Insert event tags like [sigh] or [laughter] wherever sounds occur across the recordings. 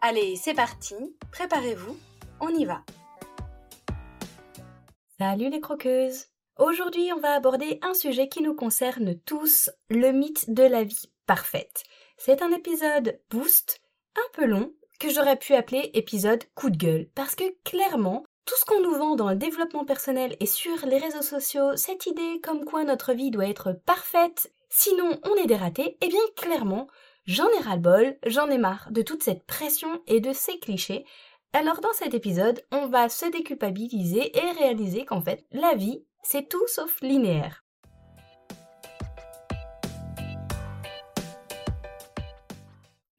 Allez, c'est parti, préparez-vous, on y va. Salut les croqueuses Aujourd'hui, on va aborder un sujet qui nous concerne tous, le mythe de la vie parfaite. C'est un épisode boost, un peu long, que j'aurais pu appeler épisode coup de gueule, parce que clairement, tout ce qu'on nous vend dans le développement personnel et sur les réseaux sociaux, cette idée comme quoi notre vie doit être parfaite, sinon on est dératé, eh bien clairement, j'en ai ras-le-bol, j'en ai marre de toute cette pression et de ces clichés. Alors dans cet épisode, on va se déculpabiliser et réaliser qu'en fait, la vie, c'est tout sauf linéaire.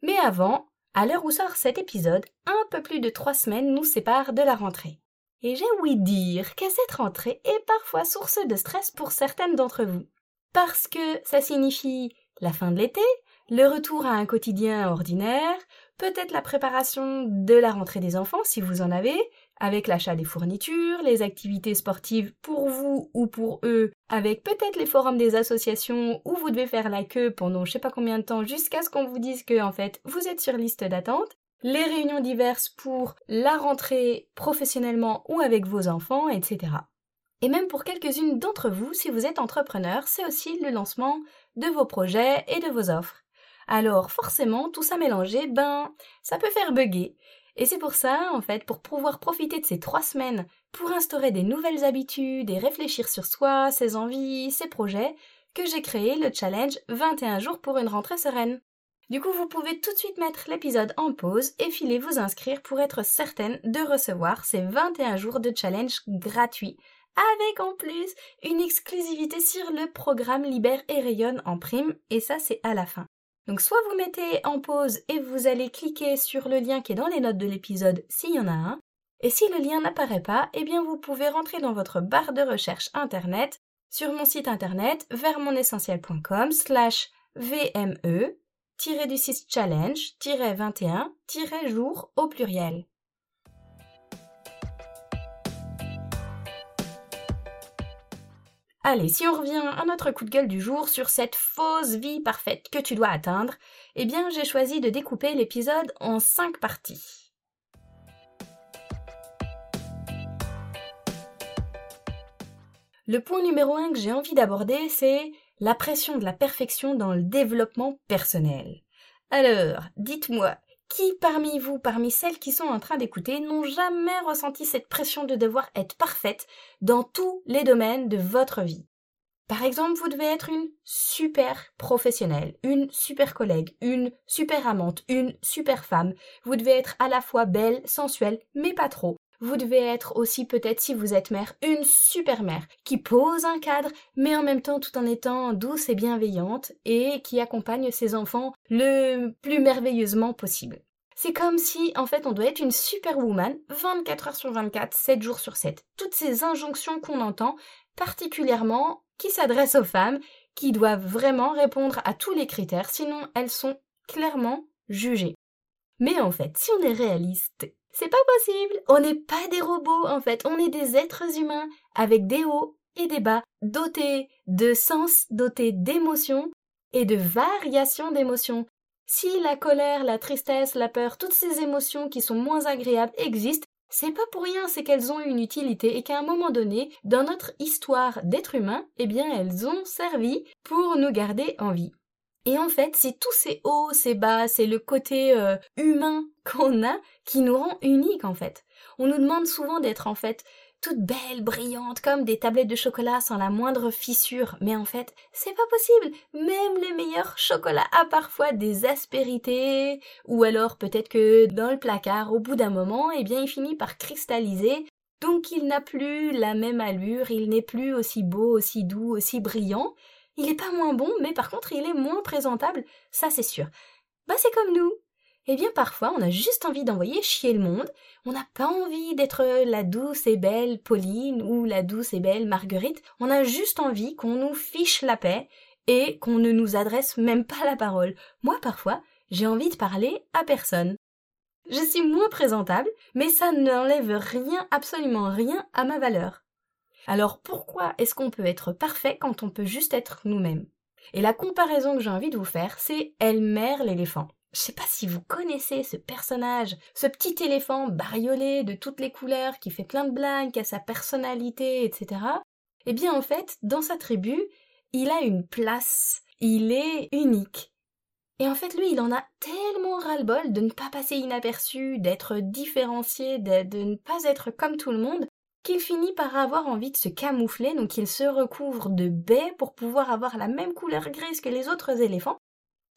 Mais avant, à l'heure où sort cet épisode, un peu plus de trois semaines nous séparent de la rentrée. Et j'ai ouï dire que cette rentrée est parfois source de stress pour certaines d'entre vous. Parce que ça signifie la fin de l'été, le retour à un quotidien ordinaire, peut-être la préparation de la rentrée des enfants si vous en avez, avec l'achat des fournitures, les activités sportives pour vous ou pour eux, avec peut-être les forums des associations où vous devez faire la queue pendant je sais pas combien de temps jusqu'à ce qu'on vous dise que en fait vous êtes sur liste d'attente, les réunions diverses pour la rentrée professionnellement ou avec vos enfants, etc. Et même pour quelques-unes d'entre vous, si vous êtes entrepreneur, c'est aussi le lancement de vos projets et de vos offres. Alors forcément, tout ça mélangé, ben, ça peut faire bugger. Et c'est pour ça, en fait, pour pouvoir profiter de ces trois semaines pour instaurer des nouvelles habitudes et réfléchir sur soi, ses envies, ses projets, que j'ai créé le challenge 21 jours pour une rentrée sereine. Du coup, vous pouvez tout de suite mettre l'épisode en pause et filer vous inscrire pour être certaine de recevoir ces 21 jours de challenge gratuits, avec en plus une exclusivité sur le programme Libère et Rayonne en prime, et ça c'est à la fin. Donc soit vous mettez en pause et vous allez cliquer sur le lien qui est dans les notes de l'épisode s'il y en a un. Et si le lien n'apparaît pas, eh bien vous pouvez rentrer dans votre barre de recherche internet sur mon site internet vermonessentiel.com slash VME du 6 challenge 21 jour au pluriel. Allez, si on revient à notre coup de gueule du jour sur cette fausse vie parfaite que tu dois atteindre, eh bien j'ai choisi de découper l'épisode en cinq parties. Le point numéro un que j'ai envie d'aborder, c'est la pression de la perfection dans le développement personnel. Alors, dites-moi, qui parmi vous, parmi celles qui sont en train d'écouter, n'ont jamais ressenti cette pression de devoir être parfaite dans tous les domaines de votre vie? Par exemple, vous devez être une super professionnelle, une super collègue, une super amante, une super femme. Vous devez être à la fois belle, sensuelle, mais pas trop. Vous devez être aussi peut-être si vous êtes mère, une super mère qui pose un cadre, mais en même temps tout en étant douce et bienveillante et qui accompagne ses enfants le plus merveilleusement possible. C'est comme si, en fait, on doit être une superwoman 24 heures sur 24, 7 jours sur 7. Toutes ces injonctions qu'on entend, particulièrement qui s'adressent aux femmes, qui doivent vraiment répondre à tous les critères, sinon elles sont clairement jugées. Mais en fait, si on est réaliste c'est pas possible. On n'est pas des robots, en fait. On est des êtres humains avec des hauts et des bas, dotés de sens, dotés d'émotions et de variations d'émotions. Si la colère, la tristesse, la peur, toutes ces émotions qui sont moins agréables existent, c'est pas pour rien, c'est qu'elles ont une utilité et qu'à un moment donné, dans notre histoire d'être humain, eh bien, elles ont servi pour nous garder en vie. Et en fait, c'est tous ces hauts, ces bas, c'est le côté euh, humain [laughs] qu'on a qui nous rend uniques en fait. On nous demande souvent d'être en fait toutes belles, brillantes, comme des tablettes de chocolat sans la moindre fissure. Mais en fait, c'est pas possible. Même le meilleur chocolat a parfois des aspérités, ou alors peut-être que dans le placard, au bout d'un moment, eh bien, il finit par cristalliser. Donc il n'a plus la même allure, il n'est plus aussi beau, aussi doux, aussi brillant. Il est pas moins bon, mais par contre, il est moins présentable, ça c'est sûr. Bah, c'est comme nous. eh bien parfois on a juste envie d'envoyer chier le monde, on n'a pas envie d'être la douce et belle Pauline ou la douce et belle Marguerite, on a juste envie qu'on nous fiche la paix et qu'on ne nous adresse même pas la parole. Moi parfois, j'ai envie de parler à personne. Je suis moins présentable, mais ça n'enlève rien, absolument rien à ma valeur. Alors pourquoi est-ce qu'on peut être parfait quand on peut juste être nous-mêmes? Et la comparaison que j'ai envie de vous faire, c'est Elmer l'éléphant. Je sais pas si vous connaissez ce personnage, ce petit éléphant bariolé de toutes les couleurs qui fait plein de blagues, qui a sa personnalité, etc. Eh bien, en fait, dans sa tribu, il a une place. Il est unique. Et en fait, lui, il en a tellement ras-le-bol de ne pas passer inaperçu, d'être différencié, de, de, ne pas être comme tout le monde, finit par avoir envie de se camoufler, donc il se recouvre de baies pour pouvoir avoir la même couleur grise que les autres éléphants,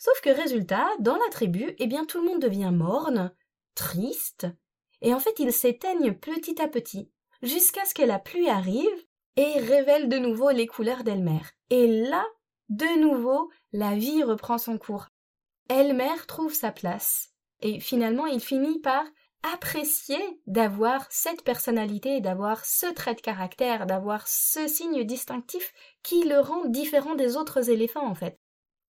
Sauf que résultat, dans la tribu, eh bien tout le monde devient morne, triste, et en fait ils s'éteignent petit à petit, jusqu'à ce que la pluie arrive et révèle de nouveau les couleurs d'Elmer. Et là, de nouveau, la vie reprend son cours. Elmer trouve sa place, et finalement il finit par apprécier d'avoir cette personnalité, d'avoir ce trait de caractère, d'avoir ce signe distinctif qui le rend différent des autres éléphants en fait.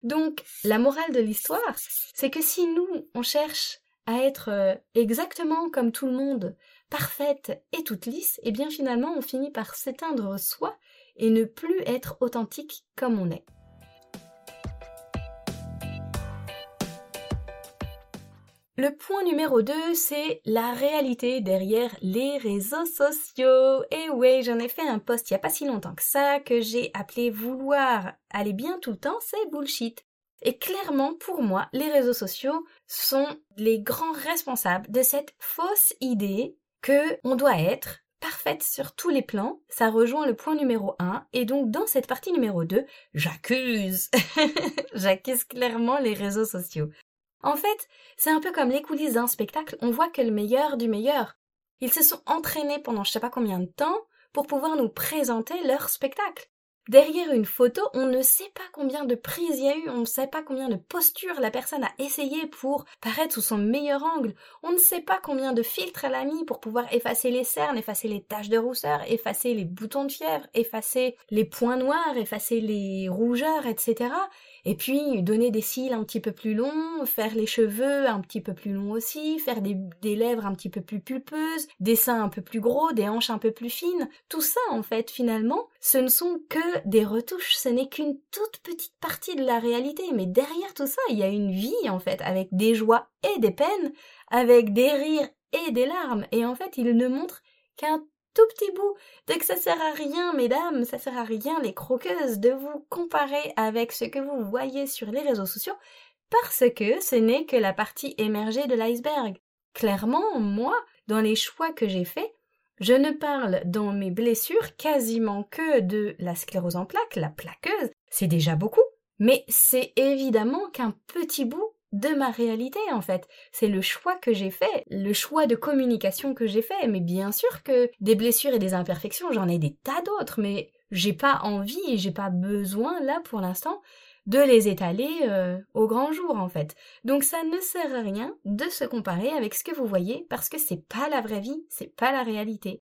Donc, la morale de l'histoire, c'est que si nous, on cherche à être euh, exactement comme tout le monde, parfaite et toute lisse, eh bien finalement on finit par s'éteindre soi et ne plus être authentique comme on est. Le point numéro 2, c'est la réalité derrière les réseaux sociaux. Et oui, j'en ai fait un post il n'y a pas si longtemps que ça, que j'ai appelé vouloir aller bien tout le temps, c'est bullshit. Et clairement, pour moi, les réseaux sociaux sont les grands responsables de cette fausse idée que on doit être parfaite sur tous les plans. Ça rejoint le point numéro 1. Et donc, dans cette partie numéro 2, j'accuse. [laughs] j'accuse clairement les réseaux sociaux. En fait, c'est un peu comme les coulisses d'un spectacle, on voit que le meilleur du meilleur. Ils se sont entraînés pendant je sais pas combien de temps pour pouvoir nous présenter leur spectacle. Derrière une photo, on ne sait pas combien de prises il y a eu, on ne sait pas combien de postures la personne a essayé pour paraître sous son meilleur angle, on ne sait pas combien de filtres elle a mis pour pouvoir effacer les cernes, effacer les taches de rousseur, effacer les boutons de fièvre, effacer les points noirs, effacer les rougeurs, etc. Et puis donner des cils un petit peu plus longs, faire les cheveux un petit peu plus longs aussi, faire des, lèvres un petit peu plus pulpeuses, des seins un peu plus gros, des hanches un peu plus fines. Tout ça, en fait, finalement, ce ne sont que des retouches, ce n'est qu'une toute petite partie de la réalité. Mais derrière tout ça, il y a une vie, en fait, avec des joies et des peines, avec des rires et des larmes. Et en fait, il ne montre qu'un tout petit bout. Dès que ça sert à rien, mesdames, ça sert à rien, les croqueuses, de vous comparer avec ce que vous voyez sur les réseaux sociaux, parce que ce n'est que la partie émergée de l'iceberg. Clairement, moi, dans les choix que j'ai faits, je ne parle dans mes blessures quasiment que de la sclérose en plaques, la plaqueuse, c'est déjà beaucoup, mais c'est évidemment qu'un petit bout de ma réalité en fait. C'est le choix que j'ai fait, le choix de communication que j'ai fait. Mais bien sûr que des blessures et des imperfections, j'en ai des tas d'autres, mais j'ai pas envie et j'ai pas besoin là pour l'instant de les étaler euh, au grand jour en fait. Donc ça ne sert à rien de se comparer avec ce que vous voyez parce que c'est pas la vraie vie, c'est pas la réalité.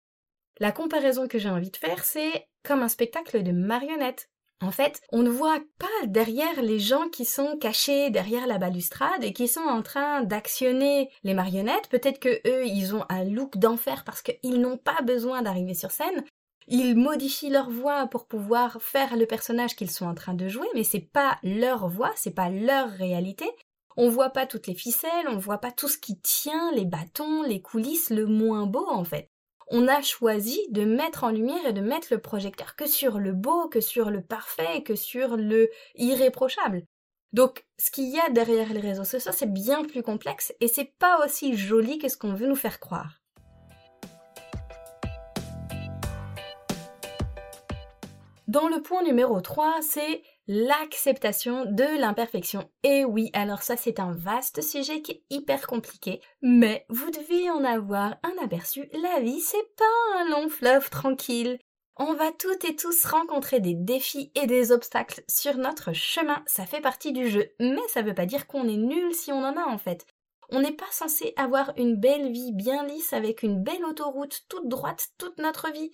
La comparaison que j'ai envie de faire, c'est comme un spectacle de marionnettes. En fait, on ne voit pas derrière les gens qui sont cachés derrière la balustrade et qui sont en train d'actionner les marionnettes. Peut-être que eux, ils ont un look d'enfer parce qu'ils n'ont pas besoin d'arriver sur scène. Ils modifient leur voix pour pouvoir faire le personnage qu'ils sont en train de jouer, mais c'est pas leur voix, c'est pas leur réalité. On voit pas toutes les ficelles, on voit pas tout ce qui tient, les bâtons, les coulisses, le moins beau en fait on a choisi de mettre en lumière et de mettre le projecteur que sur le beau, que sur le parfait, que sur le irréprochable. Donc, ce qu'il y a derrière les réseaux sociaux, c'est bien plus complexe et c'est pas aussi joli que ce qu'on veut nous faire croire. Dans le point numéro 3, c'est l'acceptation de l'imperfection. Et oui, alors ça c'est un vaste sujet qui est hyper compliqué, mais vous devez en avoir un aperçu. La vie c'est pas un long fleuve tranquille. On va toutes et tous rencontrer des défis et des obstacles sur notre chemin, ça fait partie du jeu, mais ça veut pas dire qu'on est nul si on en a en fait. On n'est pas censé avoir une belle vie bien lisse avec une belle autoroute toute droite toute notre vie.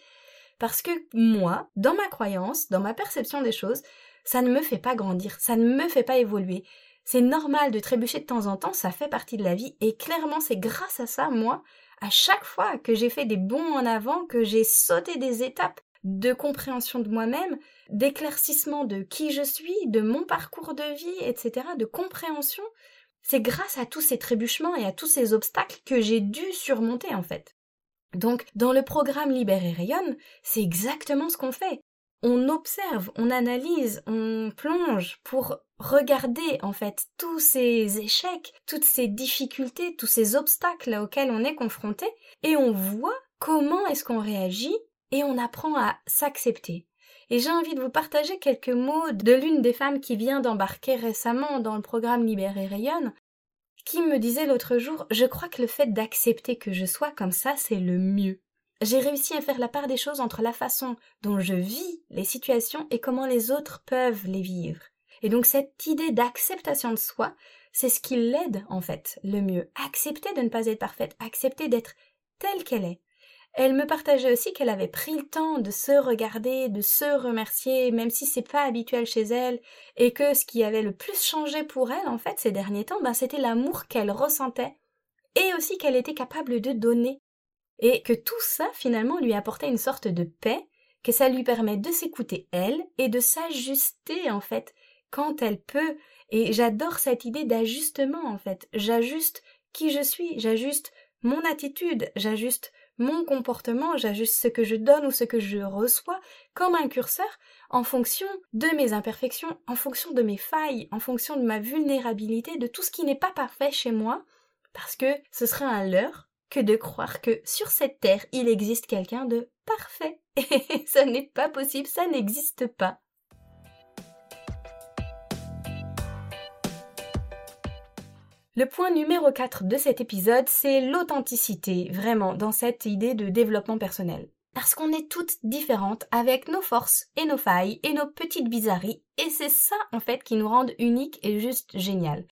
Parce que moi, dans ma croyance, dans ma perception des choses, ça ne me fait pas grandir, ça ne me fait pas évoluer. C'est normal de trébucher de temps en temps, ça fait partie de la vie, et clairement c'est grâce à ça, moi, à chaque fois que j'ai fait des bons en avant, que j'ai sauté des étapes de compréhension de moi-même, d'éclaircissement de qui je suis, de mon parcours de vie, etc., de compréhension, c'est grâce à tous ces trébuchements et à tous ces obstacles que j'ai dû surmonter en fait. Donc, dans le programme Libère Rayonne, c'est exactement ce qu'on fait on observe, on analyse, on plonge pour regarder en fait tous ces échecs, toutes ces difficultés, tous ces obstacles auxquels on est confronté et on voit comment est-ce qu'on réagit et on apprend à s'accepter. Et j'ai envie de vous partager quelques mots de l'une des femmes qui vient d'embarquer récemment dans le programme Libère et Rayonne, qui me disait l'autre jour, je crois que le fait d'accepter que je sois comme ça, c'est le mieux. J'ai réussi à faire la part des choses entre la façon dont je vis les situations et comment les autres peuvent les vivre. Et donc cette idée d'acceptation de soi, c'est ce qui l'aide en fait le mieux. Accepter de ne pas être parfaite, accepter d'être telle qu'elle est. Elle me partageait aussi qu'elle avait pris le temps de se regarder, de se remercier, même si c'est pas habituel chez elle, et que ce qui avait le plus changé pour elle, en fait, ces derniers temps, ben, c'était l'amour qu'elle ressentait, et aussi qu'elle était capable de donner et que tout ça finalement lui apportait une sorte de paix, que ça lui permet de s'écouter elle et de s'ajuster en fait quand elle peut. Et j'adore cette idée d'ajustement en fait. J'ajuste qui je suis, j'ajuste mon attitude, j'ajuste mon comportement, j'ajuste ce que je donne ou ce que je reçois comme un curseur en fonction de mes imperfections, en fonction de mes failles, en fonction de ma vulnérabilité, de tout ce qui n'est pas parfait chez moi, parce que ce sera un leurre que de croire que sur cette terre il existe quelqu'un de parfait. Et [laughs] ça n'est pas possible, ça n'existe pas. Le point numéro 4 de cet épisode, c'est l'authenticité, vraiment, dans cette idée de développement personnel. Parce qu'on est toutes différentes avec nos forces et nos failles et nos petites bizarreries, et c'est ça en fait qui nous rend uniques et juste géniales.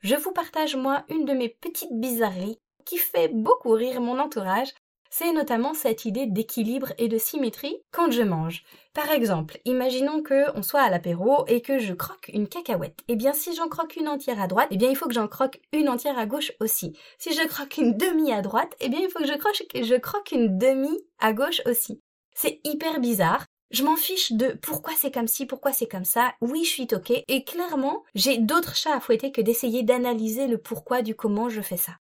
Je vous partage moi une de mes petites bizarreries qui fait beaucoup rire mon entourage, c'est notamment cette idée d'équilibre et de symétrie quand je mange. Par exemple, imaginons que on soit à l'apéro et que je croque une cacahuète. Eh bien, si j'en croque une entière à droite, eh bien, il faut que j'en croque une entière à gauche aussi. Si je croque une demi à droite, eh bien, il faut que je croque, une demi à gauche aussi. C'est hyper bizarre. Je m'en fiche de pourquoi c'est comme ci, pourquoi c'est comme ça. Oui, je suis toquée. Et clairement, j'ai d'autres chats à fouetter que d'essayer d'analyser le pourquoi du comment je fais ça.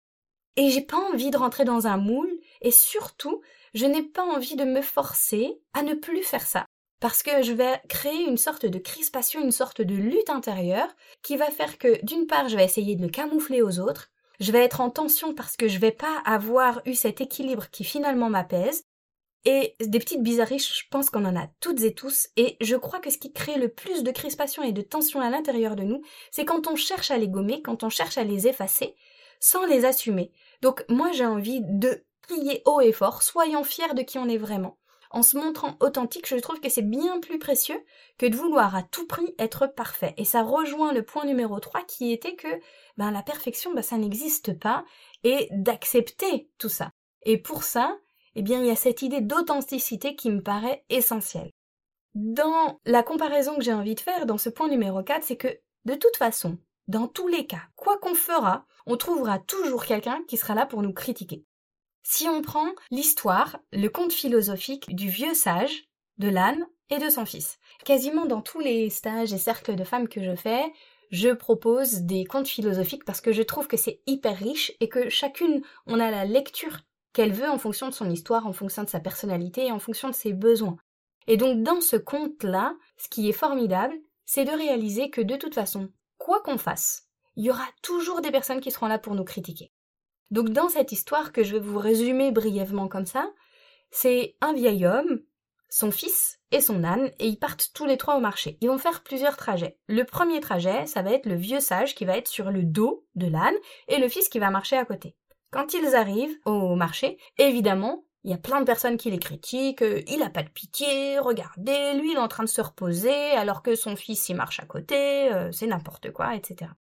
Et j'ai pas envie de rentrer dans un moule, et surtout, je n'ai pas envie de me forcer à ne plus faire ça. Parce que je vais créer une sorte de crispation, une sorte de lutte intérieure, qui va faire que, d'une part, je vais essayer de le camoufler aux autres, je vais être en tension parce que je vais pas avoir eu cet équilibre qui finalement m'apaise, et des petites bizarreries, je pense qu'on en a toutes et tous, et je crois que ce qui crée le plus de crispation et de tension à l'intérieur de nous, c'est quand on cherche à les gommer, quand on cherche à les effacer, sans les assumer. Donc moi j'ai envie de crier haut et fort, soyons fiers de qui on est vraiment. En se montrant authentique, je trouve que c'est bien plus précieux que de vouloir à tout prix être parfait. Et ça rejoint le point numéro 3 qui était que ben, la perfection, ben, ça n'existe pas et d'accepter tout ça. Et pour ça, eh bien, il y a cette idée d'authenticité qui me paraît essentielle. Dans la comparaison que j'ai envie de faire dans ce point numéro 4, c'est que de toute façon, dans tous les cas, quoi qu'on fera, on trouvera toujours quelqu'un qui sera là pour nous critiquer. Si on prend l'histoire, le conte philosophique du vieux sage, de l'âne et de son fils. Quasiment dans tous les stages et cercles de femmes que je fais, je propose des contes philosophiques parce que je trouve que c'est hyper riche et que chacune, on a la lecture qu'elle veut en fonction de son histoire, en fonction de sa personnalité et en fonction de ses besoins. Et donc dans ce conte-là, ce qui est formidable, c'est de réaliser que de toute façon, quoi qu'on fasse, il y aura toujours des personnes qui seront là pour nous critiquer. Donc dans cette histoire que je vais vous résumer brièvement comme ça, c'est un vieil homme, son fils et son âne, et ils partent tous les trois au marché. Ils vont faire plusieurs trajets. Le premier trajet, ça va être le vieux sage qui va être sur le dos de l'âne, et le fils qui va marcher à côté. Quand ils arrivent au marché, évidemment, il y a plein de personnes qui les critiquent, il a pas de pitié, regardez, lui il est en train de se reposer alors que son fils y marche à côté, euh, c'est n'importe quoi, etc.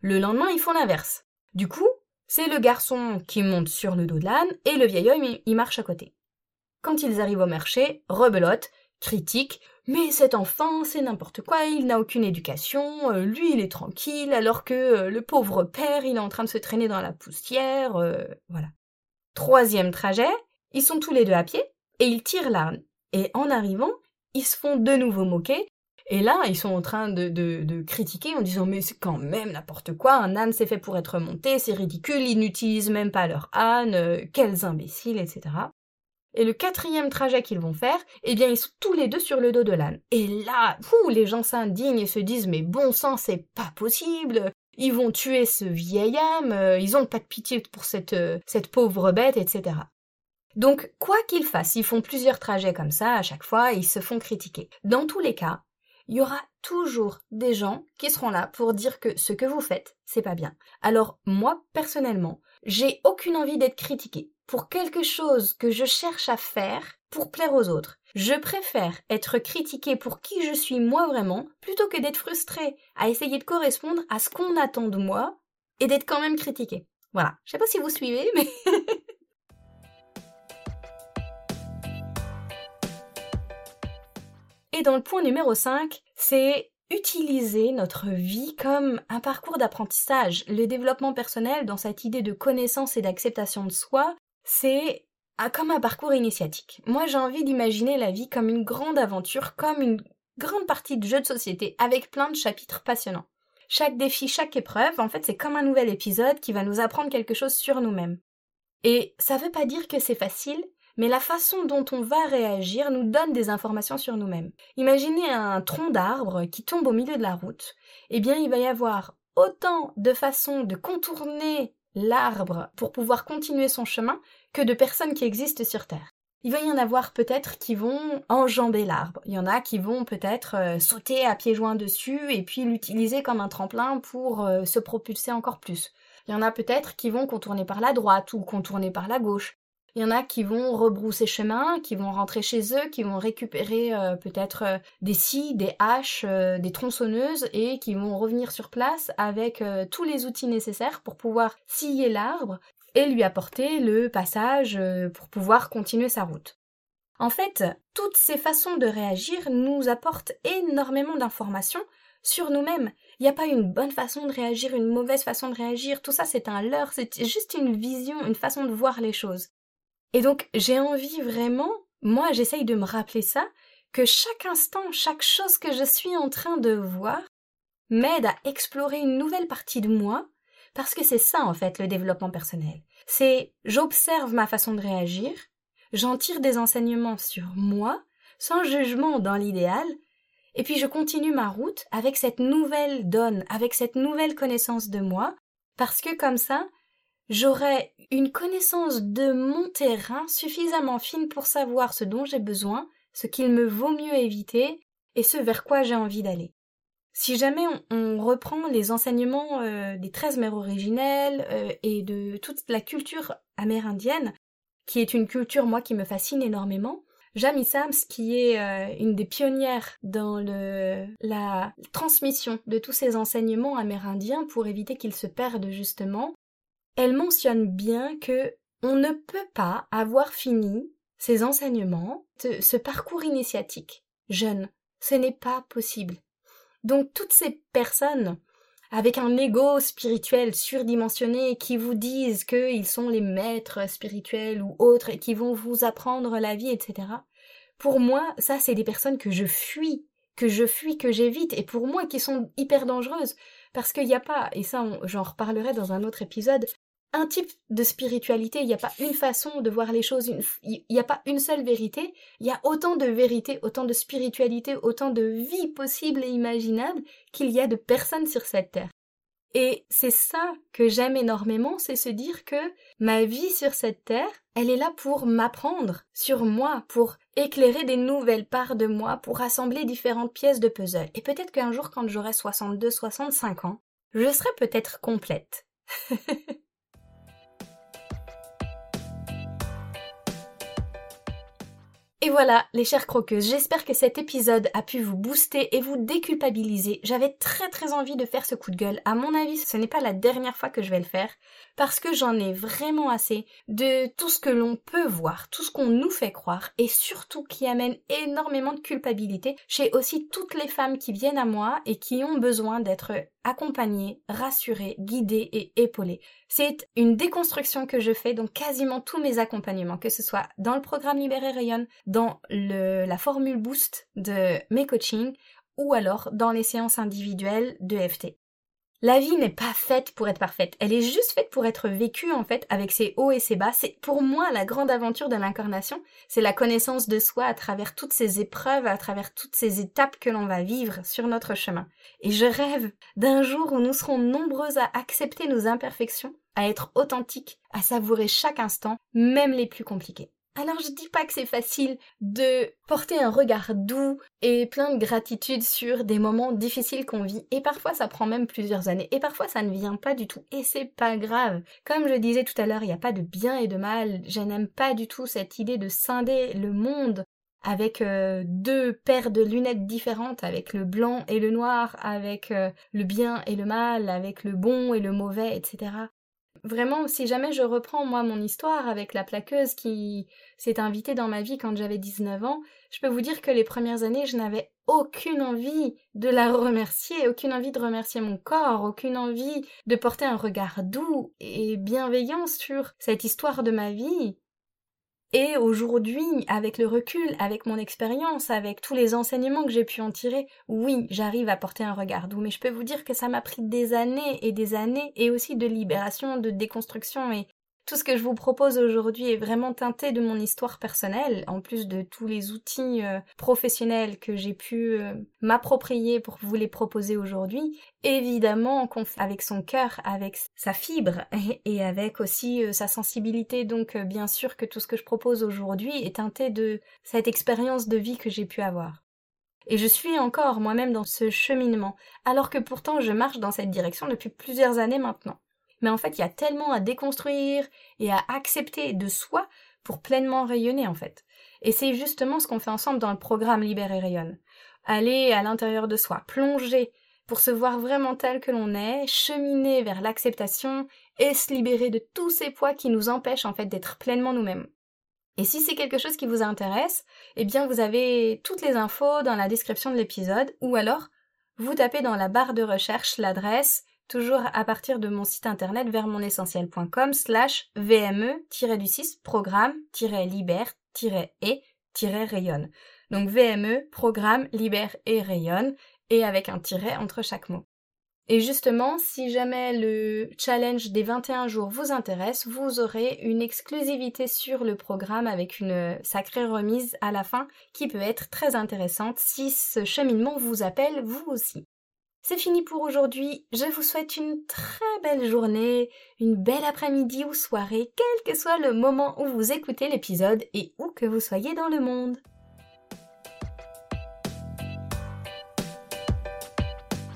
Le lendemain, ils font l'inverse. Du coup, C'est le garçon qui monte sur le dos de l'âne et le vieil homme il marche à côté. Quand ils arrivent au marché, rebelote, critique, mais cet enfant, c'est n'importe quoi, il n'a aucune éducation, euh, lui il est tranquille, alors que euh, le pauvre père, il est en train de se traîner dans la poussière, euh, voilà. Troisième trajet, ils sont tous les deux à pied, et ils tirent l'âne. Et en arrivant, ils se font de nouveau moquer, et là, ils sont en train de, critiquer en disant mais c'est quand même n'importe quoi, un âne c'est fait pour être monté, c'est ridicule, ils n'utilisent même pas leur âne, euh, quels imbéciles, etc. Et le quatrième trajet qu'ils vont faire, eh bien ils sont tous les deux sur le dos de l'âne. Et là, les gens s'indignent et se disent mais bon sang, c'est pas possible, ils vont tuer ce vieil âme, euh, ils ont pas de pitié pour cette, euh, pauvre bête, etc. Donc, quoi qu'ils fassent, ils font plusieurs trajets comme ça à chaque fois ils se font critiquer. Dans tous les cas, il y aura toujours des gens qui seront là pour dire que ce que vous faites, c'est pas bien. Alors, moi, personnellement, j'ai aucune envie d'être critiquée pour quelque chose que je cherche à faire pour plaire aux autres. Je préfère être critiquée pour qui je suis moi vraiment plutôt que d'être frustrée à essayer de correspondre à ce qu'on attend de moi et d'être quand même critiquée. Voilà. Je sais pas si vous suivez, mais [laughs] Et dans le point numéro 5, c'est utiliser notre vie comme un parcours d'apprentissage. Le développement personnel, dans cette idée de connaissance et d'acceptation de soi, c'est comme un parcours initiatique. Moi, j'ai envie d'imaginer la vie comme une grande aventure, comme une grande partie de jeu de société, avec plein de chapitres passionnants. Chaque défi, chaque épreuve, en fait, c'est comme un nouvel épisode qui va nous apprendre quelque chose sur nous-mêmes. Et ça veut pas dire que c'est facile, mais la façon dont on va réagir nous donne des informations sur nous-mêmes. Imaginez un tronc d'arbre qui tombe au milieu de la route. Eh bien, il va y avoir autant de façons de contourner l'arbre pour pouvoir continuer son chemin que de personnes qui existent sur Terre. Il va y en avoir peut-être qui vont enjamber l'arbre. Il y en a qui vont peut-être euh, sauter à pieds joints dessus et puis l'utiliser comme un tremplin pour euh, se propulser encore plus. Il y en a peut-être qui vont contourner par la droite ou contourner par la gauche. Il y en a qui vont rebrousser chemin, qui vont rentrer chez eux, qui vont récupérer euh, peut-être euh, des scies, des haches, euh, des tronçonneuses et qui vont revenir sur place avec tous les outils nécessaires pour pouvoir scier l'arbre et lui apporter le passage pour pouvoir continuer sa route. En fait, toutes ces façons de réagir nous apportent énormément d'informations sur nous-mêmes. Il n'y a pas une bonne façon de réagir, une mauvaise façon de réagir, tout ça c'est un leurre, c'est juste une vision, une façon de voir les choses. Et donc j'ai envie vraiment, moi j'essaye de me rappeler ça, que chaque instant, chaque chose que je suis en train de voir m'aide à explorer une nouvelle partie de moi, parce que c'est ça en fait le développement personnel. C'est j'observe ma façon de réagir, j'en tire des enseignements sur moi, sans jugement dans l'idéal, et puis je continue ma route avec cette nouvelle donne, avec cette nouvelle connaissance de moi, parce que comme ça, j'aurai une connaissance de mon terrain suffisamment fine pour savoir ce dont j'ai besoin, ce qu'il me vaut mieux éviter et ce vers quoi j'ai envie d'aller. Si jamais on, reprend les enseignements euh, des treize mères originelles euh, et de toute la culture amérindienne, qui est une culture moi qui me fascine énormément, Jamie Sams, qui est euh, une des pionnières dans la transmission de tous ces enseignements amérindiens pour éviter qu'ils se perdent justement, elle mentionne bien que on ne peut pas avoir fini ces enseignements, ce parcours initiatique jeune. Ce n'est pas possible. Donc toutes ces personnes avec un ego spirituel surdimensionné qui vous disent qu'ils sont les maîtres spirituels ou autres et qui vont vous apprendre la vie, etc. Pour moi, ça c'est des personnes que je fuis, que je fuis, que j'évite, et pour moi qui sont hyper dangereuses. Parce qu'il n'y a pas, et ça j'en reparlerai dans un autre épisode, un type de spiritualité, il n'y a pas une façon de voir les choses, il n'y a pas une seule vérité, il y a autant de vérité, autant de spiritualité, autant de vie possible et imaginable qu'il y a de personnes sur cette terre. Et c'est ça que j'aime énormément, c'est se dire que ma vie sur cette terre, elle est là pour m'apprendre sur moi, pour éclairer des nouvelles parts de moi, pour rassembler différentes pièces de puzzle. Et peut-être qu'un jour, quand j'aurai 62, 65 ans, je serai peut-être complète. [laughs] Et voilà, les chères croqueuses, j'espère que cet épisode a pu vous booster et vous déculpabiliser. J'avais très très envie de faire ce coup de gueule. À mon avis, ce n'est pas la dernière fois que je vais le faire, parce que j'en ai vraiment assez de tout ce que l'on peut voir, tout ce qu'on nous fait croire, et surtout qui amène énormément de culpabilité chez aussi toutes les femmes qui viennent à moi et qui ont besoin d'être accompagnées, rassurées, guidées et épaulées. C'est une déconstruction que je fais dans quasiment tous mes accompagnements, que ce soit dans le programme Libéré Rayon, dans le, la formule boost de mes coachings ou alors dans les séances individuelles de FT. La vie n'est pas faite pour être parfaite, elle est juste faite pour être vécue en fait avec ses hauts et ses bas. C'est pour moi la grande aventure de l'incarnation, c'est la connaissance de soi à travers toutes ces épreuves, à travers toutes ces étapes que l'on va vivre sur notre chemin. Et je rêve d'un jour où nous serons nombreuses à accepter nos imperfections, à être authentiques, à savourer chaque instant, même les plus compliqués. Alors je dis pas que c'est facile de porter un regard doux et plein de gratitude sur des moments difficiles qu'on vit et parfois ça prend même plusieurs années et parfois ça ne vient pas du tout et c'est pas grave. Comme je disais tout à l'heure, il n'y a pas de bien et de mal. Je n'aime pas du tout cette idée de scinder le monde avec euh, deux paires de lunettes différentes, avec le blanc et le noir, avec euh, le bien et le mal, avec le bon et le mauvais, etc vraiment, si jamais je reprends moi mon histoire avec la plaqueuse qui s'est invitée dans ma vie quand j'avais 19 ans, je peux vous dire que les premières années, je n'avais aucune envie de la remercier, aucune envie de remercier mon corps, aucune envie de porter un regard doux et bienveillant sur cette histoire de ma vie. Et aujourd'hui, avec le recul, avec mon expérience, avec tous les enseignements que j'ai pu en tirer, oui, j'arrive à porter un regard doux, mais je peux vous dire que ça m'a pris des années et des années, et aussi de libération, de déconstruction, et tout ce que je vous propose aujourd'hui est vraiment teinté de mon histoire personnelle, en plus de tous les outils euh, professionnels que j'ai pu euh, m'approprier pour vous les proposer aujourd'hui. Évidemment, avec son cœur, avec sa fibre [laughs] et, avec aussi euh, sa sensibilité. Donc, bien sûr que tout ce que je propose aujourd'hui est teinté de cette expérience de vie que j'ai pu avoir. Et je suis encore moi-même dans ce cheminement, alors que pourtant je marche dans cette direction depuis plusieurs années maintenant mais en fait, il y a tellement à déconstruire et à accepter de soi pour pleinement rayonner, en fait. Et c'est justement ce qu'on fait ensemble dans le programme Libère et Rayonne. Aller à l'intérieur de soi, plonger pour se voir vraiment tel que l'on est, cheminer vers l'acceptation et se libérer de tous ces poids qui nous empêchent en fait d'être pleinement nous-mêmes. Et si c'est quelque chose qui vous intéresse, eh bien vous avez toutes les infos dans la description de l'épisode ou alors vous tapez dans la barre de recherche l'adresse toujours à partir de mon site internet vers slash VME-du-6 programme-libère-et-rayonne. Donc VME, programme, libère et rayonne, et avec un tiret entre chaque mot. Et justement, si jamais le challenge des 21 jours vous intéresse, vous aurez une exclusivité sur le programme avec une sacrée remise à la fin qui peut être très intéressante si ce cheminement vous appelle vous aussi. C'est fini pour aujourd'hui. Je vous souhaite une très belle journée, une belle après-midi ou soirée, quel que soit le moment où vous écoutez l'épisode et où que vous soyez dans le monde.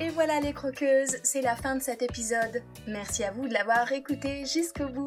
Et voilà les croqueuses, c'est la fin de cet épisode. Merci à vous de l'avoir écouté jusqu'au bout.